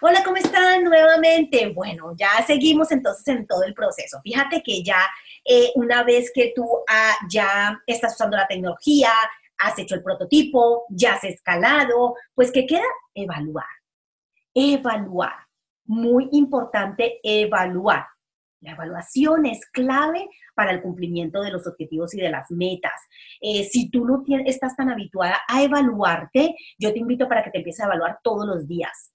Hola, ¿cómo están nuevamente? Bueno, ya seguimos entonces en todo el proceso. Fíjate que ya eh, una vez que tú ah, ya estás usando la tecnología, has hecho el prototipo, ya has escalado, pues ¿qué queda? Evaluar. Evaluar. Muy importante evaluar. La evaluación es clave para el cumplimiento de los objetivos y de las metas. Eh, si tú no estás tan habituada a evaluarte, yo te invito para que te empieces a evaluar todos los días.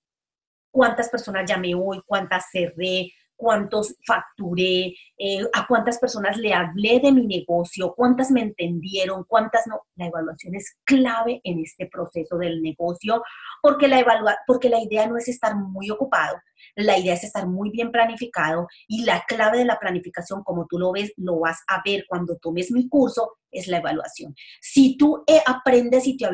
¿Cuántas personas llamé hoy? ¿Cuántas cerré? cuántos facturé, eh, a cuántas personas le hablé de mi negocio, cuántas me entendieron, cuántas no. La evaluación es clave en este proceso del negocio porque la, evalua porque la idea no es estar muy ocupado, la idea es estar muy bien planificado y la clave de la planificación, como tú lo ves, lo vas a ver cuando tomes mi curso, es la evaluación. Si tú eh, aprendes y te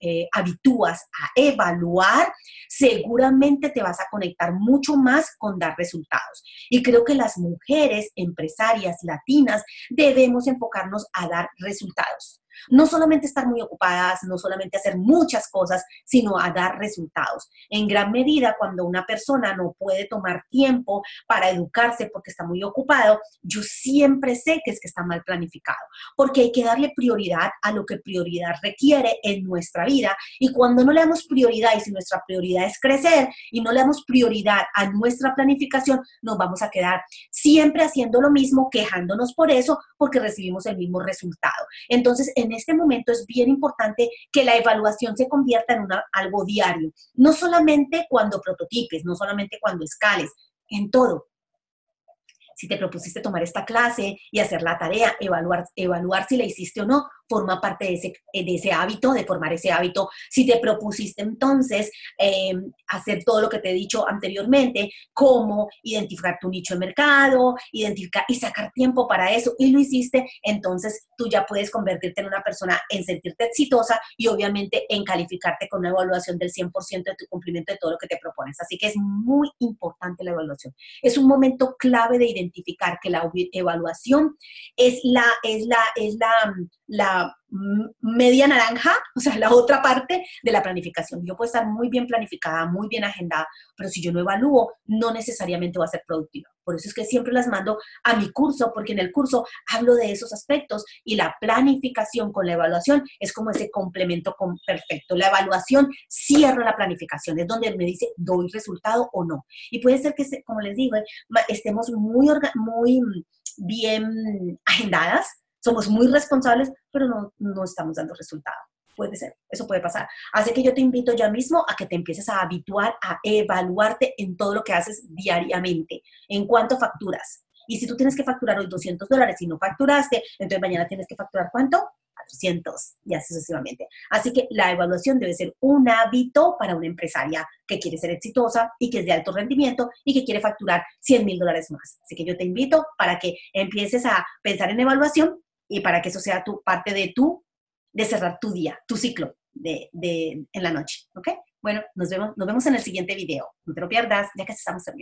eh, habitúas a evaluar, seguramente te vas a conectar mucho más con dar resultados. Y creo que las mujeres empresarias latinas debemos enfocarnos a dar resultados. No solamente estar muy ocupadas, no solamente hacer muchas cosas, sino a dar resultados. En gran medida, cuando una persona no puede tomar tiempo para educarse porque está muy ocupado, yo siempre sé que es que está mal planificado, porque hay que darle prioridad a lo que prioridad requiere en nuestra vida. Y cuando no le damos prioridad, y si nuestra prioridad es crecer y no le damos prioridad a nuestra planificación, nos vamos a quedar siempre haciendo lo mismo, quejándonos por eso, porque recibimos el mismo resultado. Entonces, en este momento es bien importante que la evaluación se convierta en algo diario, no solamente cuando prototipes, no solamente cuando escales, en todo. Si te propusiste tomar esta clase y hacer la tarea, evaluar, evaluar si la hiciste o no, forma parte de ese, de ese hábito, de formar ese hábito. Si te propusiste entonces em, hacer todo lo que te he dicho anteriormente, como identificar tu nicho de mercado, identificar y sacar tiempo para eso, y lo hiciste, entonces tú ya puedes convertirte en una persona en sentirte exitosa y obviamente en calificarte con una evaluación del 100% de tu cumplimiento de todo lo que te propones. Así que es muy importante la evaluación. Es un momento clave de identificar que la evaluación es la, es la, es la, la media naranja, o sea, la otra parte de la planificación. Yo puedo estar muy bien planificada, muy bien agendada, pero si yo no evalúo, no necesariamente va a ser productiva. Por eso es que siempre las mando a mi curso, porque en el curso hablo de esos aspectos y la planificación con la evaluación es como ese complemento perfecto. La evaluación cierra la planificación, es donde me dice, doy resultado o no. Y puede ser que, como les digo, estemos muy, muy bien agendadas, somos muy responsables, pero no, no estamos dando resultado. Puede ser, eso puede pasar. Así que yo te invito ya mismo a que te empieces a habituar a evaluarte en todo lo que haces diariamente, en cuánto facturas. Y si tú tienes que facturar hoy 200 dólares y no facturaste, entonces mañana tienes que facturar cuánto? 400 y así sucesivamente. Así que la evaluación debe ser un hábito para una empresaria que quiere ser exitosa y que es de alto rendimiento y que quiere facturar 100 mil dólares más. Así que yo te invito para que empieces a pensar en evaluación y para que eso sea tu parte de tu, de cerrar tu día, tu ciclo de, de en la noche, ¿ok? Bueno, nos vemos, nos vemos en el siguiente video. No te lo pierdas, ya que estamos terminando.